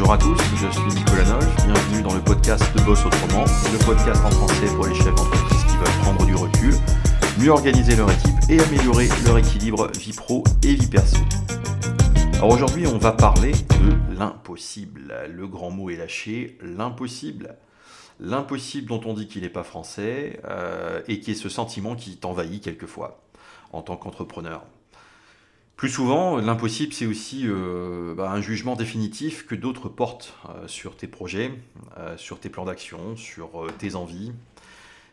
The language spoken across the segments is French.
Bonjour à tous, je suis Nicolas Nolf, bienvenue dans le podcast de Boss Autrement, le podcast en français pour les chefs d'entreprise qui veulent prendre du recul, mieux organiser leur équipe et améliorer leur équilibre vie pro et vie perso. Alors aujourd'hui on va parler de l'impossible. Le grand mot est lâché, l'impossible. L'impossible dont on dit qu'il n'est pas français euh, et qui est ce sentiment qui t'envahit quelquefois en tant qu'entrepreneur. Plus souvent, l'impossible, c'est aussi euh, bah, un jugement définitif que d'autres portent euh, sur tes projets, euh, sur tes plans d'action, sur tes envies.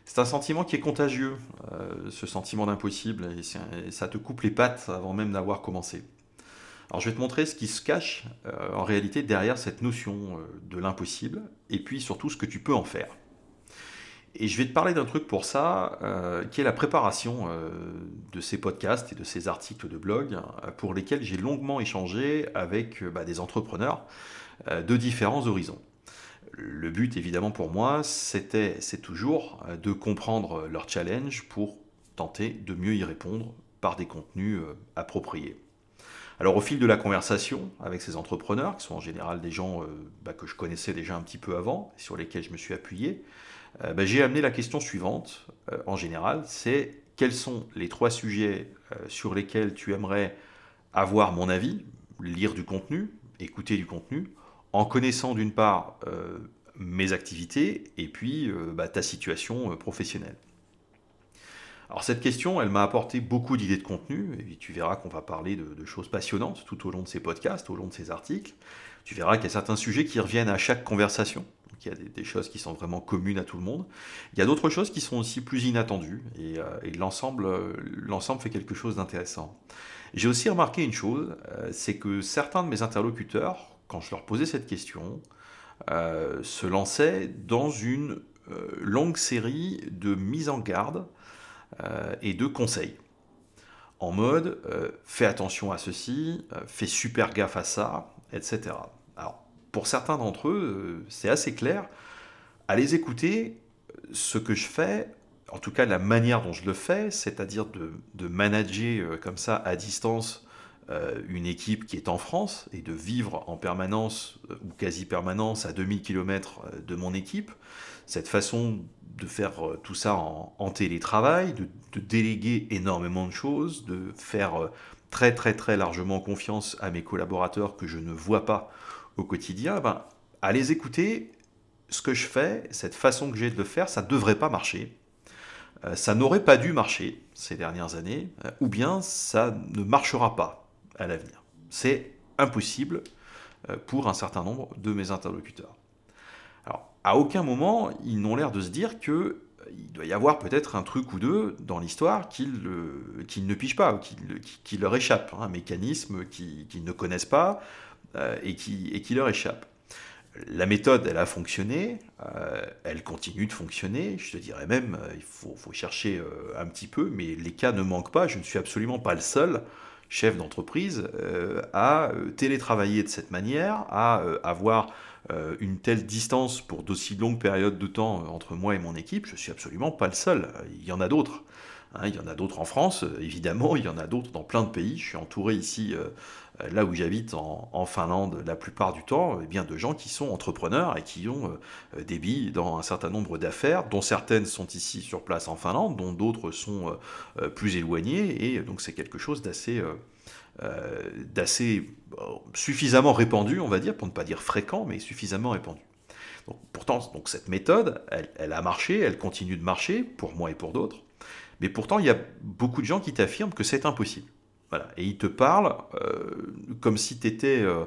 C'est un sentiment qui est contagieux, ce sentiment d'impossible, et, ça te coupe les pattes avant même d'avoir commencé. Alors je vais te montrer ce qui se cache en réalité derrière cette notion de l'impossible, et puis surtout ce que tu peux en faire. Et je vais te parler d'un truc pour ça, euh, qui est la préparation euh, de ces podcasts et de ces articles de blog, euh, pour lesquels j'ai longuement échangé avec bah, des entrepreneurs de différents horizons. Le but, évidemment, pour moi, c'était, c'est toujours de comprendre leur challenge pour tenter de mieux y répondre par des contenus appropriés. Alors au fil de la conversation avec ces entrepreneurs, qui sont en général des gens bah, que je connaissais déjà un petit peu avant, sur lesquels je me suis appuyé, euh, ben, j'ai amené la question suivante, euh, en général, c'est quels sont les trois sujets euh, sur lesquels tu aimerais avoir mon avis, lire du contenu, écouter du contenu, en connaissant d'une part mes activités et puis bah, ta situation professionnelle. Alors cette question, elle m'a apporté beaucoup d'idées de contenu, et tu verras qu'on va parler de, choses passionnantes tout au long de ces podcasts, au long de ces articles. Tu verras qu'il y a certains sujets qui reviennent à chaque conversation il y a des, choses qui sont vraiment communes à tout le monde. Il y a d'autres choses qui sont aussi plus inattendues et, euh, l'ensemble, l'ensemble fait quelque chose d'intéressant. J'ai aussi remarqué une chose, euh, c'est que certains de mes interlocuteurs, quand je leur posais cette question, euh, se lançaient dans une longue série de mises en garde et de conseils. En mode, fais attention à ceci, fais super gaffe à ça, etc. Alors, pour certains d'entre eux, euh, c'est assez clair. À les écouter, ce que je fais, en tout cas la manière dont je le fais, c'est-à-dire de, manager euh, comme ça à distance euh, une équipe qui est en France et de vivre en permanence ou quasi permanence à 2000 km de mon équipe, cette façon de faire tout ça en, télétravail, de, de, déléguer énormément de choses, de faire très très très largement confiance à mes collaborateurs que je ne vois pas au quotidien, ben, à les écouter, ce que je fais, cette façon que j'ai de le faire, ça ne devrait pas marcher. Euh, ça n'aurait pas dû marcher ces dernières années, euh, ou bien ça ne marchera pas à l'avenir. C'est impossible euh, pour un certain nombre de mes interlocuteurs. Alors, à aucun moment, ils n'ont l'air de se dire que il doit y avoir peut-être un truc ou deux dans l'histoire qu'ils ne pigent pas, qui, leur échappe, hein, un mécanisme qu'ils ne connaissent pas, et, qui, et qui leur échappe. La méthode, elle a fonctionné, euh, elle continue de fonctionner. Je te dirais même, euh, il faut, faut chercher un petit peu, mais les cas ne manquent pas. Je ne suis absolument pas le seul chef d'entreprise à télétravailler de cette manière, à avoir une telle distance pour d'aussi longues périodes de temps entre moi et mon équipe. Je ne suis absolument pas le seul. Il y en a d'autres. Hein, il y en a d'autres en France, évidemment, il y en a d'autres dans plein de pays. Je suis entouré ici euh, là où j'habite en, Finlande la plupart du temps, eh de gens qui sont entrepreneurs et qui ont euh, des billes dans un certain nombre d'affaires, dont certaines sont ici sur place en Finlande, dont d'autres sont euh, plus éloignées, et donc c'est quelque chose d'assez d'assez suffisamment répandu, on va dire, pour ne pas dire fréquent, mais suffisamment répandu. Pourtant, donc cette méthode, elle, a marché, elle continue de marcher pour moi et pour d'autres, mais pourtant il y a beaucoup de gens qui t'affirment que c'est impossible. Et il te parle euh, comme si tu étais euh,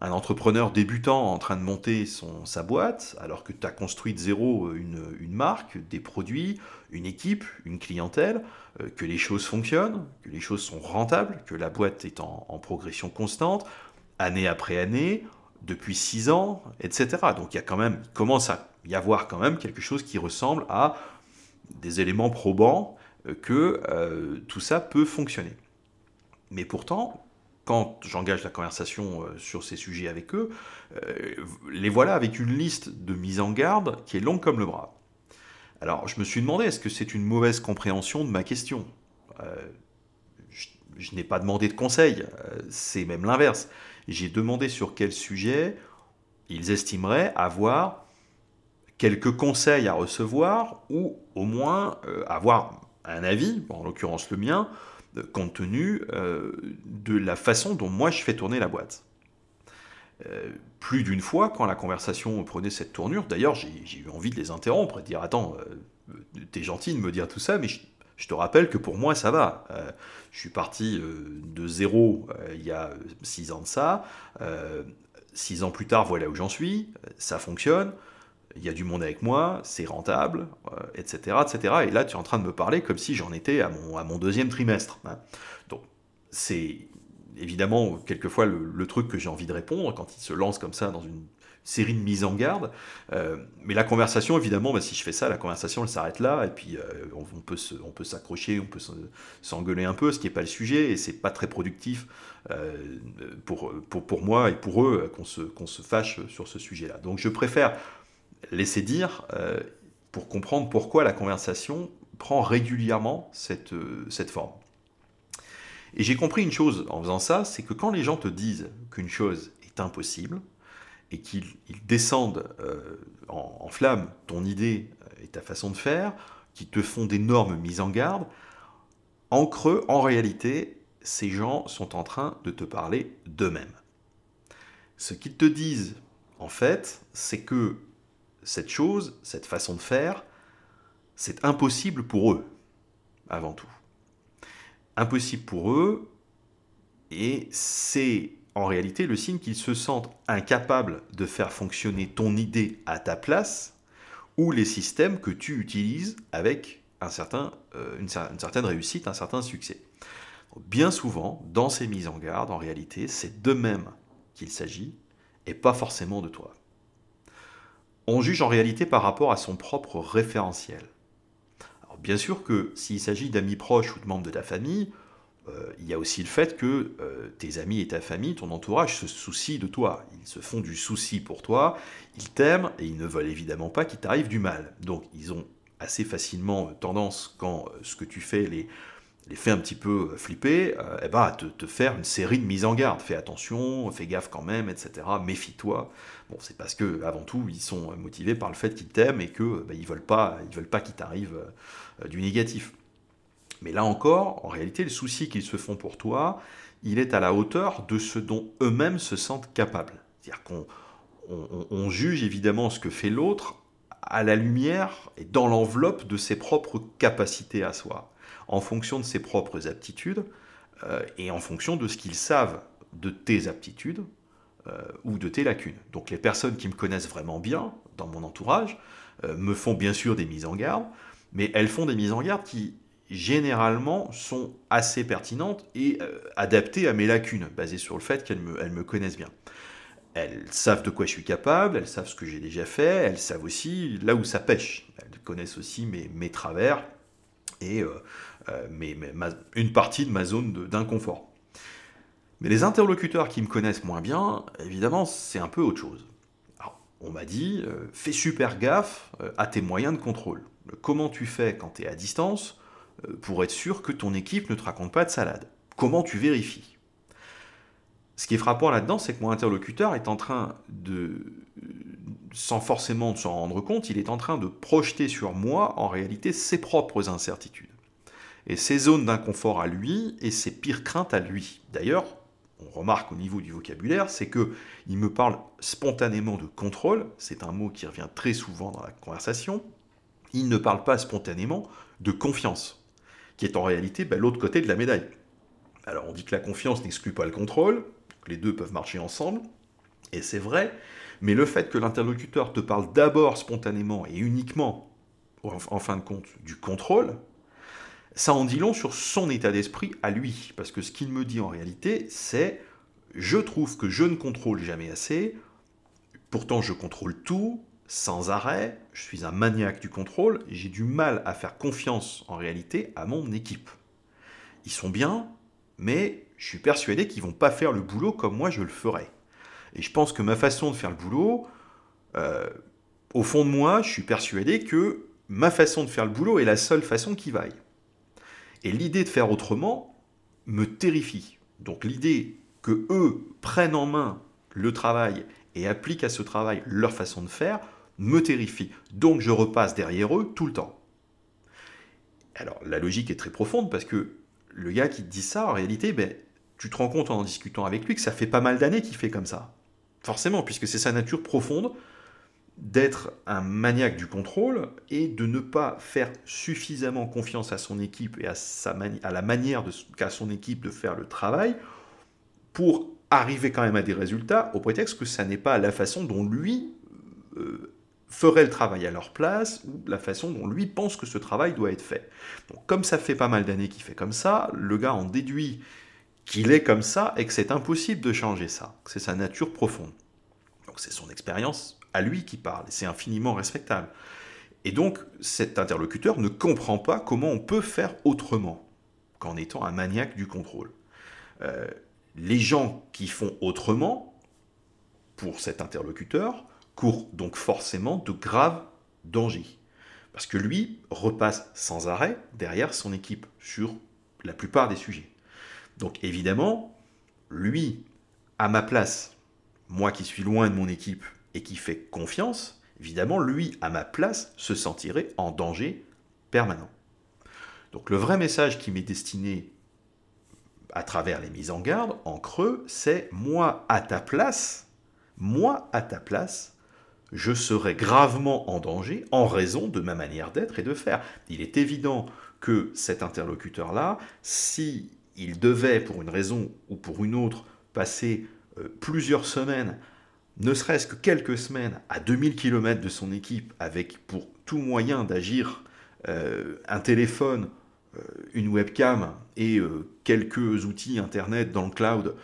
un entrepreneur débutant en train de monter son, sa boîte, alors que tu as construit de zéro une, marque, des produits, une équipe, une clientèle, euh, que les choses fonctionnent, que les choses sont rentables, que la boîte est en, progression constante, année après année, depuis six ans, etc. Donc il y a quand même, il commence à y avoir quand même quelque chose qui ressemble à des éléments probants que tout ça peut fonctionner. Mais pourtant, quand j'engage la conversation euh, sur ces sujets avec eux, euh, les voilà avec une liste de mises en garde qui est longue comme le bras. Alors je me suis demandé, est-ce que c'est une mauvaise compréhension de ma question? Euh, Je, n'ai pas demandé de conseil, c'est même l'inverse. J'ai demandé sur quel sujet ils estimeraient avoir quelques conseils à recevoir ou au moins euh, avoir un avis, en l'occurrence le mien, compte tenu de la façon dont moi je fais tourner la boîte. plus d'une fois, quand la conversation prenait cette tournure, d'ailleurs j'ai eu envie de les interrompre et de dire Attends, t'es gentil de me dire tout ça, mais je, te rappelle que pour moi ça va. je suis parti de zéro il y a six ans de ça six ans plus tard, voilà où j'en suis, ça fonctionne, il y a du monde avec moi, c'est rentable, etc., euh, etc. Et là, tu es en train de me parler comme si j'en étais à mon, deuxième trimestre. Hein. Donc, c'est évidemment quelquefois le, truc que j'ai envie de répondre quand il se lance comme ça dans une série de mises en garde. Euh, mais la conversation, évidemment, bah, si je fais ça, la conversation, elle s'arrête là, et puis euh, on, peut on peut s'accrocher, on peut s'engueuler un peu, ce qui n'est pas le sujet, et c'est pas très productif pour, pour, pour, moi et pour eux qu'on se, qu'on se fâche sur ce sujet-là. Donc je préfère laisser dire pour comprendre pourquoi la conversation prend régulièrement cette, cette forme. Et j'ai compris une chose en faisant ça, c'est que quand les gens te disent qu'une chose est impossible, et qu'ils descendent euh, en, flamme ton idée et ta façon de faire, qui te font d'énormes mises en garde, en creux, en réalité, ces gens sont en train de te parler d'eux-mêmes. Ce qu'ils te disent, en fait, c'est que cette chose, cette façon de faire, c'est impossible pour eux, avant tout. Impossible pour eux, et c'est en réalité le signe qu'ils se sentent incapables de faire fonctionner ton idée à ta place ou les systèmes que tu utilises avec un certain, euh, une, certaine réussite, un certain succès. Bien souvent, dans ces mises en garde, en réalité, c'est d'eux-mêmes qu'il s'agit et pas forcément de toi. On juge en réalité par rapport à son propre référentiel. bien sûr que s'il s'agit d'amis proches ou de membres de ta famille, euh, il y a aussi le fait que euh, tes amis et ta famille, ton entourage se soucient de toi. Ils se font du souci pour toi, ils t'aiment et ils ne veulent évidemment pas qu'il t'arrive du mal. Donc ils ont assez facilement tendance, quand euh, ce que tu fais les, les fait un petit peu flipper, eh ben, te, te, faire une série de mises en garde. Fais attention, fais gaffe quand même, etc. Méfie-toi. Bon, c'est parce que avant tout, ils sont motivés par le fait qu'ils t'aiment et qu'ils ben, ils veulent pas, ils veulent pas qu'il t'arrive du négatif. Mais là encore, en réalité, le souci qu'ils se font pour toi, il est à la hauteur de ce dont eux-mêmes se sentent capables. C'est-à-dire qu'on on, juge évidemment ce que fait l'autre à la lumière et dans l'enveloppe de ses propres capacités à soi, en fonction de ses propres aptitudes euh, et en fonction de ce qu'ils savent de tes aptitudes euh, ou de tes lacunes. Donc les personnes qui me connaissent vraiment bien dans mon entourage euh, me font bien sûr des mises en garde, mais elles font des mises en garde qui généralement sont assez pertinentes et adaptées à mes lacunes, basées sur le fait qu'elles me, connaissent bien. Elles savent de quoi je suis capable, elles savent ce que j'ai déjà fait, elles savent aussi là où ça pêche. Elles connaissent aussi mes travers et euh, euh, mes, une partie de ma zone d'inconfort. Mais les interlocuteurs qui me connaissent moins bien, évidemment, c'est un peu autre chose. On m'a dit, fais super gaffe à tes moyens de contrôle. Comment tu fais quand tu es à distance euh, pour être sûr que ton équipe ne te raconte pas de salade? Comment tu vérifies? Ce qui est frappant là-dedans, c'est que mon interlocuteur est en train de, sans forcément s'en rendre compte, il est en train de projeter sur moi en réalité ses propres incertitudes. Et ses zones d'inconfort à lui et ses pires craintes à lui. D'ailleurs, on remarque au niveau du vocabulaire, c'est que il me parle spontanément de contrôle, c'est un mot qui revient très souvent dans la conversation. Il ne parle pas spontanément de confiance qui est en réalité bah, l'autre côté de la médaille. Alors on dit que la confiance n'exclut pas le contrôle, que les deux peuvent marcher ensemble, et c'est vrai, mais le fait que l'interlocuteur te parle d'abord spontanément et uniquement, en fin de compte, du contrôle, ça en dit long sur son état d'esprit à lui. Parce que ce qu'il me dit en réalité, c'est je trouve que je ne contrôle jamais assez, pourtant je contrôle tout, sans arrêt, je suis un maniaque du contrôle, j'ai du mal à faire confiance en réalité à mon équipe. Ils sont bien, mais je suis persuadé qu'ils vont pas faire le boulot comme moi je le ferais. Et je pense que ma façon de faire le boulot, euh, au fond de moi, je suis persuadé que ma façon de faire le boulot est la seule façon qui vaille. Et l'idée de faire autrement me terrifie. Donc l'idée que eux prennent en main le travail et appliquent à ce travail leur façon de faire me terrifie. Donc je repasse derrière eux tout le temps. Alors la logique est très profonde parce que le gars qui te dit ça, en réalité, ben, tu te rends compte en, en discutant avec lui que ça fait pas mal d'années qu'il fait comme ça. Forcément, puisque c'est sa nature profonde d'être un maniaque du contrôle et de ne pas faire suffisamment confiance à son équipe et à, sa à la manière qu'a son équipe de faire le travail pour arriver quand même à des résultats au prétexte que ça n'est pas la façon dont lui euh, ferait le travail à leur place ou la façon dont lui pense que ce travail doit être fait. Donc comme ça fait pas mal d'années qu'il fait comme ça, le gars en déduit qu'il est comme ça et que c'est impossible de changer ça, c'est sa nature profonde. Donc c'est son expérience à lui qui parle, c'est infiniment respectable. Et donc cet interlocuteur ne comprend pas comment on peut faire autrement qu'en étant un maniaque du contrôle. Euh, les gens qui font autrement, pour cet interlocuteur, court donc forcément de graves dangers. Parce que lui repasse sans arrêt derrière son équipe sur la plupart des sujets. Donc évidemment, lui, à ma place, moi qui suis loin de mon équipe et qui fait confiance, évidemment, lui, à ma place, se sentirait en danger permanent. Donc le vrai message qui m'est destiné à travers les mises en garde, en creux, c'est moi à ta place, moi à ta place, je serais gravement en danger en raison de ma manière d'être et de faire. Il est évident que cet interlocuteur-là, si il devait, pour une raison ou pour une autre, passer euh, plusieurs semaines, ne serait-ce que quelques semaines, à 2000 km de son équipe, avec pour tout moyen d'agir euh, un téléphone, euh, une webcam et quelques outils Internet dans le cloud,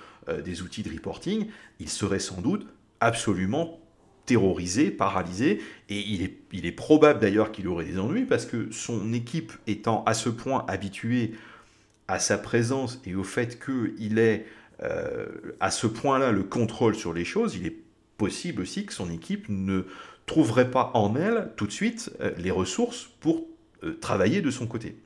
des outils de reporting, il serait sans doute absolument terrorisé, paralysé, et il est, il est probable d'ailleurs qu'il aurait des ennuis, parce que son équipe étant à ce point habituée à sa présence et au fait qu'il ait euh, à ce point-là le contrôle sur les choses, il est possible aussi que son équipe ne trouverait pas en elle tout de suite euh, les ressources pour euh, travailler de son côté.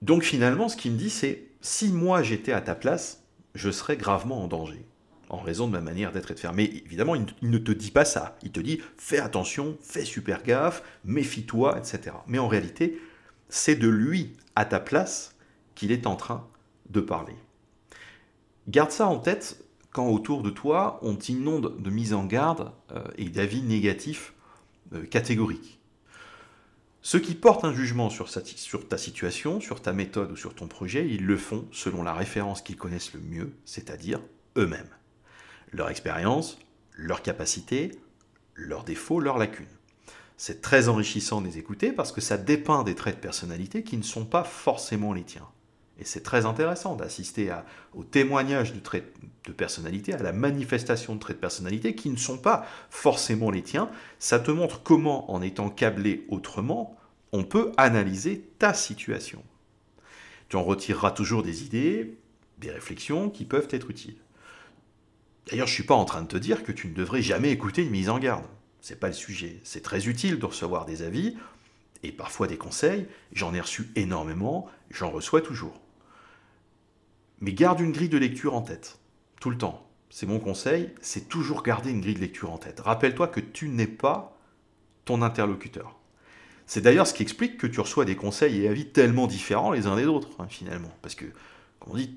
Donc finalement, ce qu'il me dit, c'est si moi j'étais à ta place, je serais gravement en danger en raison de ma manière d'être et de faire. Mais évidemment, il, ne te dit pas ça. Il te dit fais attention, fais super gaffe, méfie-toi, etc. Mais en réalité, c'est de lui, à ta place, qu'il est en train de parler. Garde ça en tête quand autour de toi, on t'inonde de mise en garde euh, et d'avis négatifs euh, catégoriques. Ceux qui portent un jugement sur, sur, ta situation, sur ta méthode ou sur ton projet, ils le font selon la référence qu'ils connaissent le mieux, c'est-à-dire eux-mêmes leur expérience, leurs capacités, leurs défauts, leurs lacunes. C'est très enrichissant de les écouter parce que ça dépeint des traits de personnalité qui ne sont pas forcément les tiens. Et c'est très intéressant d'assister au témoignage de traits de personnalité, à la manifestation de traits de personnalité qui ne sont pas forcément les tiens. Ça te montre comment, en étant câblé autrement, on peut analyser ta situation. Tu en retireras toujours des idées, des réflexions qui peuvent être utiles. D'ailleurs, je ne suis pas en train de te dire que tu ne devrais jamais écouter une mise en garde. C'est pas le sujet. C'est très utile de recevoir des avis et parfois des conseils. J'en ai reçu énormément, j'en reçois toujours. Mais garde une grille de lecture en tête, tout le temps. C'est mon conseil, c'est toujours garder une grille de lecture en tête. Rappelle-toi que tu n'es pas ton interlocuteur. C'est d'ailleurs ce qui explique que tu reçois des conseils et avis tellement différents les uns des autres, hein, finalement. Parce que, comme on dit,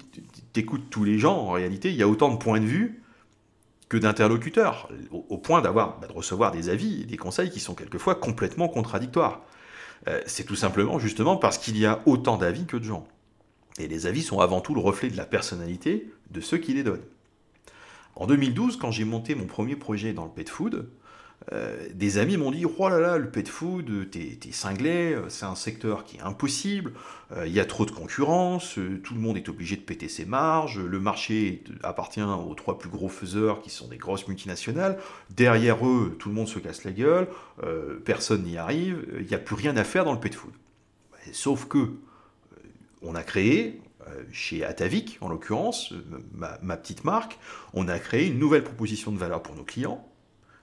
tu écoutes tous les gens, en réalité, il y a autant de points de vue d'interlocuteurs, au, point d'avoir, bah, de recevoir des avis et des conseils qui sont quelquefois complètement contradictoires. Euh, c'est tout simplement justement parce qu'il y a autant d'avis que de gens. Et les avis sont avant tout le reflet de la personnalité de ceux qui les donnent. En 2012, quand j'ai monté mon premier projet dans le pet food, euh, des amis m'ont dit Oh là là, le pet food, t'es cinglé, euh, c'est un secteur qui est impossible, euh, il y a trop de concurrence, tout le monde est obligé de péter ses marges, le marché appartient aux trois plus gros faiseurs qui sont des grosses multinationales, derrière eux, tout le monde se casse la gueule, personne n'y arrive, il n'y a plus rien à faire dans le pet food. Sauf que, on a créé, chez Atavik en l'occurrence, ma petite marque, on a créé une nouvelle proposition de valeur pour nos clients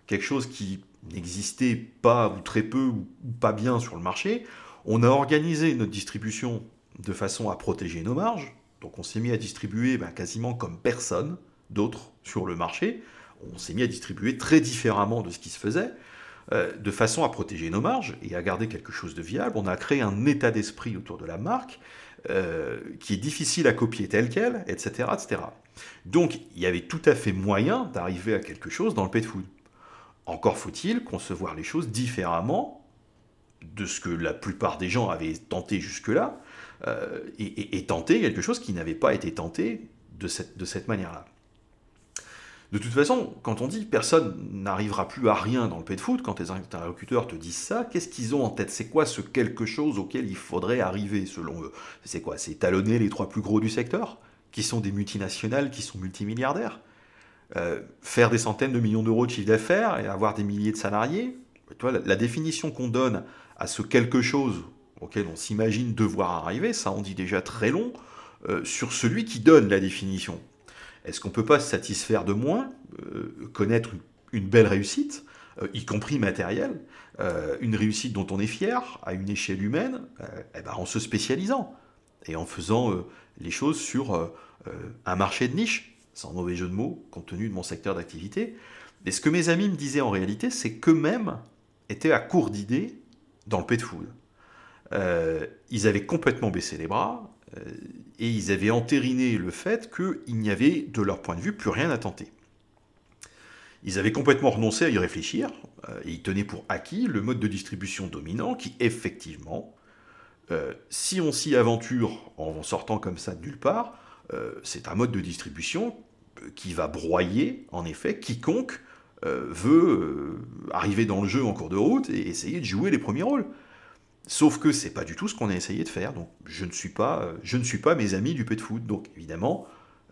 quelque chose qui n'existait pas ou très peu ou pas bien sur le marché, on a organisé notre distribution de façon à protéger nos marges. Donc on s'est mis à distribuer ben, quasiment comme personne d'autres sur le marché. On s'est mis à distribuer très différemment de ce qui se faisait, euh, de façon à protéger nos marges et à garder quelque chose de viable. On a créé un état d'esprit autour de la marque euh, qui est difficile à copier tel quel, etc., etc. Donc il y avait tout à fait moyen d'arriver à quelque chose dans le pet food. Encore faut-il concevoir les choses différemment de ce que la plupart des gens avaient tenté jusque-là, euh, et, tenter quelque chose qui n'avait pas été tenté de cette, de manière-là. De toute façon, quand on dit personne n'arrivera plus à rien dans le pet food, quand tes interlocuteurs te disent ça, qu'est-ce qu'ils ont en tête? C'est quoi ce quelque chose auquel il faudrait arriver selon eux? C'est quoi? C'est talonner les trois plus gros du secteur, qui sont des multinationales, qui sont multimilliardaires? Euh, Faire des centaines de millions d'euros de chiffre d'affaires et avoir des milliers de salariés la, définition qu'on donne à ce quelque chose auquel on s'imagine devoir arriver, ça on dit déjà très long, euh, sur celui qui donne la définition. Est-ce qu'on ne peut pas se satisfaire de moins, euh, connaître une, belle réussite, y compris matérielle, une réussite dont on est fier à une échelle humaine, eh ben, en se spécialisant et en faisant les choses sur un marché de niche, sans mauvais jeu de mots, compte tenu de mon secteur d'activité. Et ce que mes amis me disaient en réalité, c'est qu'eux-mêmes étaient à court d'idées dans le pet food. ils avaient complètement baissé les bras, et ils avaient entériné le fait qu'il n'y avait, de leur point de vue, plus rien à tenter. Ils avaient complètement renoncé à y réfléchir, euh, et ils tenaient pour acquis le mode de distribution dominant qui, effectivement, euh, si on s'y aventure en sortant comme ça de nulle part, euh, c'est un mode de distribution qui va broyer, en effet, quiconque veut arriver dans le jeu en cours de route et essayer de jouer les premiers rôles. Sauf que c'est pas du tout ce qu'on a essayé de faire. Je ne suis pas, euh, mes amis du pet food. Donc évidemment,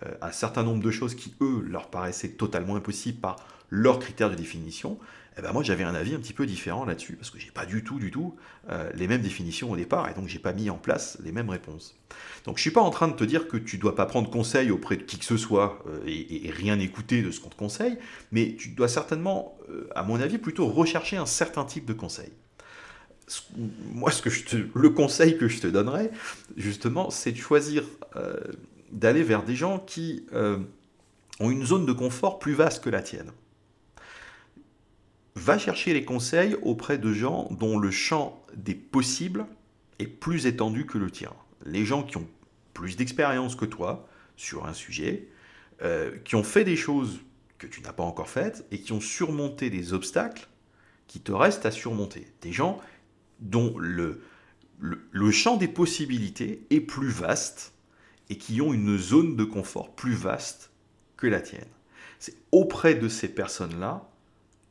euh, un certain nombre de choses qui eux leur paraissaient totalement impossibles par leurs critères de définition, eh ben moi j'avais un avis un petit peu différent là-dessus parce que j'ai pas du tout, du tout euh, les mêmes définitions au départ et donc j'ai pas mis en place les mêmes réponses. Donc je suis pas en train de te dire que tu dois pas prendre conseil auprès de qui que ce soit et, et, rien écouter de ce qu'on te conseille, mais tu dois certainement, à mon avis, plutôt rechercher un certain type de conseil moi, ce que le conseil que je te donnerais, justement, c'est de choisir euh, d'aller vers des gens qui euh, ont une zone de confort plus vaste que la tienne. Va chercher les conseils auprès de gens dont le champ des possibles est plus étendu que le tien. Les gens qui ont plus d'expérience que toi sur un sujet, euh, qui ont fait des choses que tu n'as pas encore faites et qui ont surmonté des obstacles qui te restent à surmonter. Des gens dont le, le, champ des possibilités est plus vaste et qui ont une zone de confort plus vaste que la tienne. C'est auprès de ces personnes-là,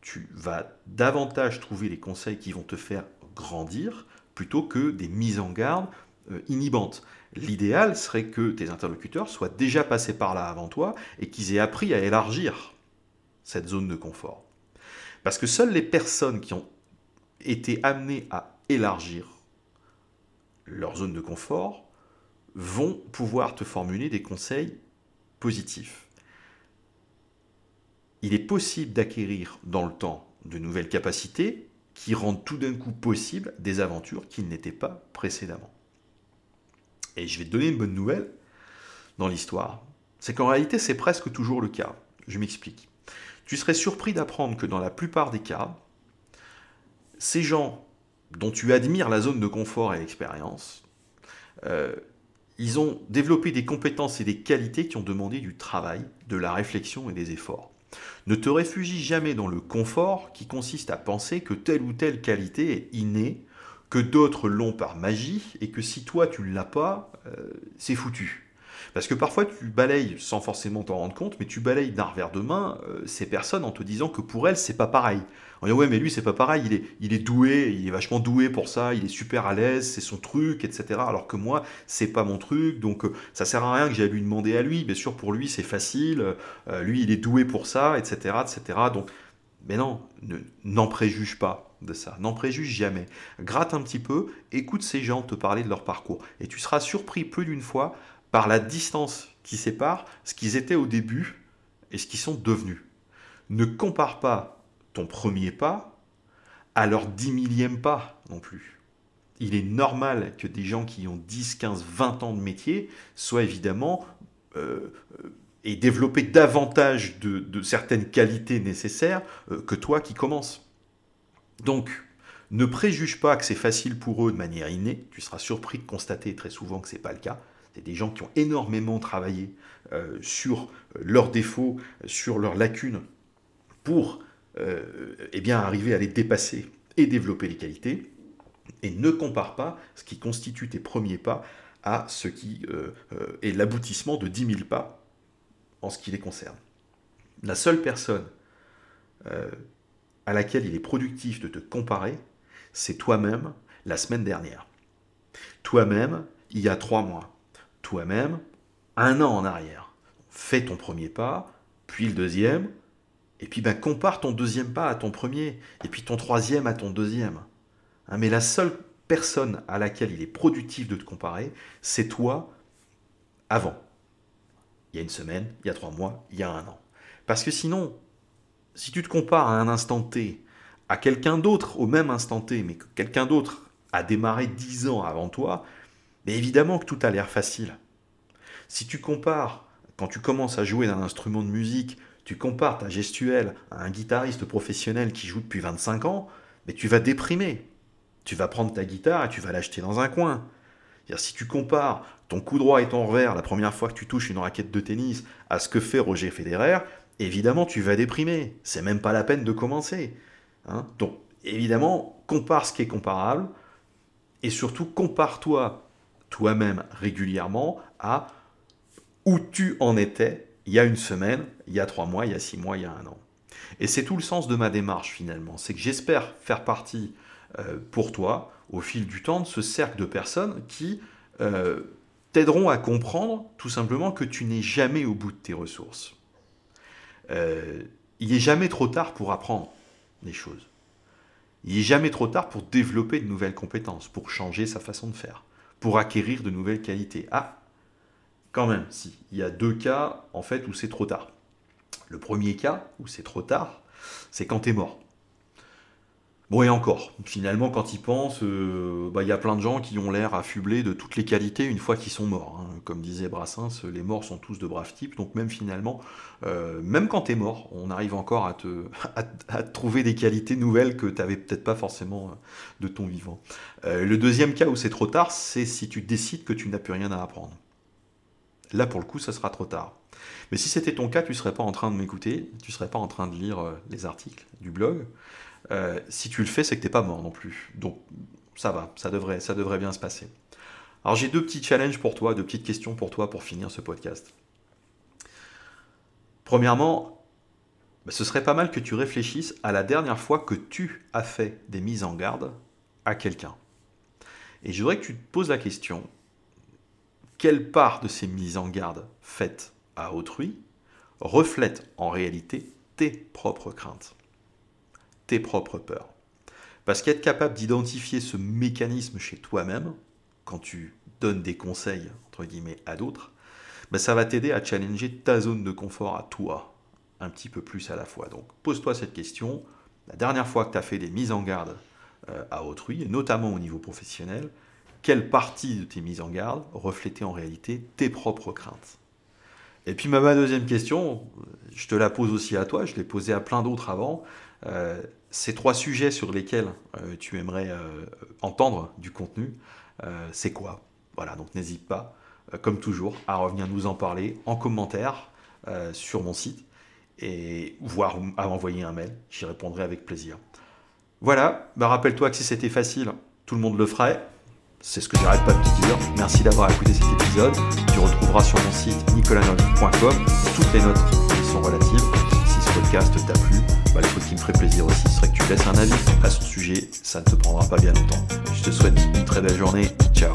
tu vas davantage trouver les conseils qui vont te faire grandir plutôt que des mises en garde euh, inhibantes. L'idéal serait que tes interlocuteurs soient déjà passés par là avant toi et qu'ils aient appris à élargir cette zone de confort. Parce que seules les personnes qui ont été amenées à élargir leur zone de confort, vont pouvoir te formuler des conseils positifs. Il est possible d'acquérir dans le temps de nouvelles capacités qui rendent tout d'un coup possible des aventures qui n'étaient pas précédemment. Et je vais te donner une bonne nouvelle dans l'histoire, c'est qu'en réalité c'est presque toujours le cas. Je m'explique. Tu serais surpris d'apprendre que dans la plupart des cas, ces gens dont tu admires la zone de confort et l'expérience, euh, ils ont développé des compétences et des qualités qui ont demandé du travail, de la réflexion et des efforts. Ne te réfugie jamais dans le confort qui consiste à penser que telle ou telle qualité est innée, que d'autres l'ont par magie, et que si toi tu ne l'as pas, euh, c'est foutu. Parce que parfois tu balayes, sans forcément t'en rendre compte, mais tu balayes d'un revers de main euh, ces personnes en te disant que pour elles, c'est pas pareil. On dit ouais, mais lui, c'est pas pareil, il est, il est doué, il est vachement doué pour ça, il est super à l'aise, c'est son truc, etc. Alors que moi, c'est pas mon truc, donc euh, ça sert à rien que j'aille lui demander à lui. Bien sûr, pour lui, c'est facile, euh, lui, il est doué pour ça, etc. etc. Donc, mais non, n'en préjuge pas de ça, n'en préjuge jamais. Gratte un petit peu, écoute ces gens te parler de leur parcours, et tu seras surpris plus d'une fois par la distance qui sépare ce qu'ils étaient au début et ce qu'ils sont devenus. Ne compare pas ton premier pas à leur dix millième pas non plus. Il est normal que des gens qui ont 10, 15, 20 ans de métier soient évidemment euh, et développer davantage de, certaines qualités nécessaires euh, que toi qui commences. Donc, ne préjuge pas que c'est facile pour eux de manière innée. Tu seras surpris de constater très souvent que ce n'est pas le cas. C'est des gens qui ont énormément travaillé euh, sur leurs défauts, sur leurs lacunes, pour eh bien, arriver à les dépasser et développer les qualités. Et ne compare pas ce qui constitue tes premiers pas à ce qui est l'aboutissement de 10 000 pas en ce qui les concerne. La seule personne euh, à laquelle il est productif de te comparer, c'est toi-même la semaine dernière. Toi-même, il y a trois mois. Toi-même, un an en arrière. Fais ton premier pas, puis le deuxième, et puis ben, compare ton deuxième pas à ton premier, et puis ton troisième à ton deuxième. Hein, mais la seule personne à laquelle il est productif de te comparer, c'est toi avant il y a une semaine, il y a trois mois, il y a un an. Parce que sinon, si tu te compares à un instant T à quelqu'un d'autre au même instant T, mais que quelqu'un d'autre a démarré dix ans avant toi, mais évidemment que tout a l'air facile. Si tu compares, quand tu commences à jouer d'un instrument de musique, tu compares ta gestuelle à un guitariste professionnel qui joue depuis 25 ans, mais tu vas déprimer. Tu vas prendre ta guitare et tu vas l'acheter dans un coin. Si tu compares ton coup droit et ton revers la première fois que tu touches une raquette de tennis à ce que fait Roger Federer, évidemment tu vas déprimer. C'est même pas la peine de commencer. Hein. Donc évidemment, compare ce qui est comparable et surtout compare-toi toi-même régulièrement à où tu en étais il y a une semaine, il y a trois mois, il y a six mois, il y a un an. Et c'est tout le sens de ma démarche finalement. C'est que j'espère faire partie euh, pour toi au fil du temps de ce cercle de personnes qui euh, t'aideront à comprendre tout simplement que tu n'es jamais au bout de tes ressources. Euh, il n'est jamais trop tard pour apprendre des choses. Il n'est jamais trop tard pour développer de nouvelles compétences, pour changer sa façon de faire, pour acquérir de nouvelles qualités. Ah, quand même, si. Il y a deux cas, en fait, où c'est trop tard. Le premier cas, où c'est trop tard, c'est quand tu es mort. Bon, et encore, finalement, quand ils pensent, euh, bah, il y a plein de gens qui ont l'air affublés de toutes les qualités une fois qu'ils sont morts. Hein. Comme disait Brassens, les morts sont tous de braves types, donc même finalement, euh, même quand tu es mort, on arrive encore à te, trouver des qualités nouvelles que tu n'avais peut-être pas forcément euh, de ton vivant. le deuxième cas où c'est trop tard, c'est si tu décides que tu n'as plus rien à apprendre. Là, pour le coup, ça sera trop tard. Mais si c'était ton cas, tu ne serais pas en train de m'écouter, tu ne serais pas en train de lire les articles du blog. Euh, si tu le fais, c'est que tu n'es pas mort non plus. Donc ça va, ça devrait, ça devrait bien se passer. Alors j'ai deux petits challenges pour toi, deux petites questions pour toi pour finir ce podcast. Premièrement, bah, ce serait pas mal que tu réfléchisses à la dernière fois que tu as fait des mises en garde à quelqu'un. Et je voudrais que tu te poses la question, quelle part de ces mises en garde faites à autrui reflète en réalité tes propres craintes tes propres peurs. Parce qu'être capable d'identifier ce mécanisme chez toi-même, quand tu donnes des conseils, entre guillemets, à d'autres, ben ça va t'aider à challenger ta zone de confort à toi, un petit peu plus à la fois. Donc pose-toi cette question. La dernière fois que tu as fait des mises en garde euh, à autrui, notamment au niveau professionnel, quelle partie de tes mises en garde reflétait en réalité tes propres craintes? Et puis ma deuxième question, je te la pose aussi à toi, je l'ai posée à plein d'autres avant. Euh, ces trois sujets sur lesquels euh, tu aimerais euh, entendre du contenu, c'est quoi? Voilà, donc n'hésite pas, comme toujours, à revenir nous en parler en commentaire sur mon site et voire à envoyer un mail. J'y répondrai avec plaisir. Voilà, bah rappelle-toi que si c'était facile, tout le monde le ferait. C'est ce que j'arrête pas de te dire. Merci d'avoir écouté cet épisode. Tu retrouveras sur mon site nicolanov.com toutes les notes qui sont relatives. Si ce podcast t'a plu, bah, le truc qui me ferait plaisir aussi serait que tu laisses un avis à son sujet, ça ne te prendra pas bien longtemps. Je te souhaite une très belle journée, ciao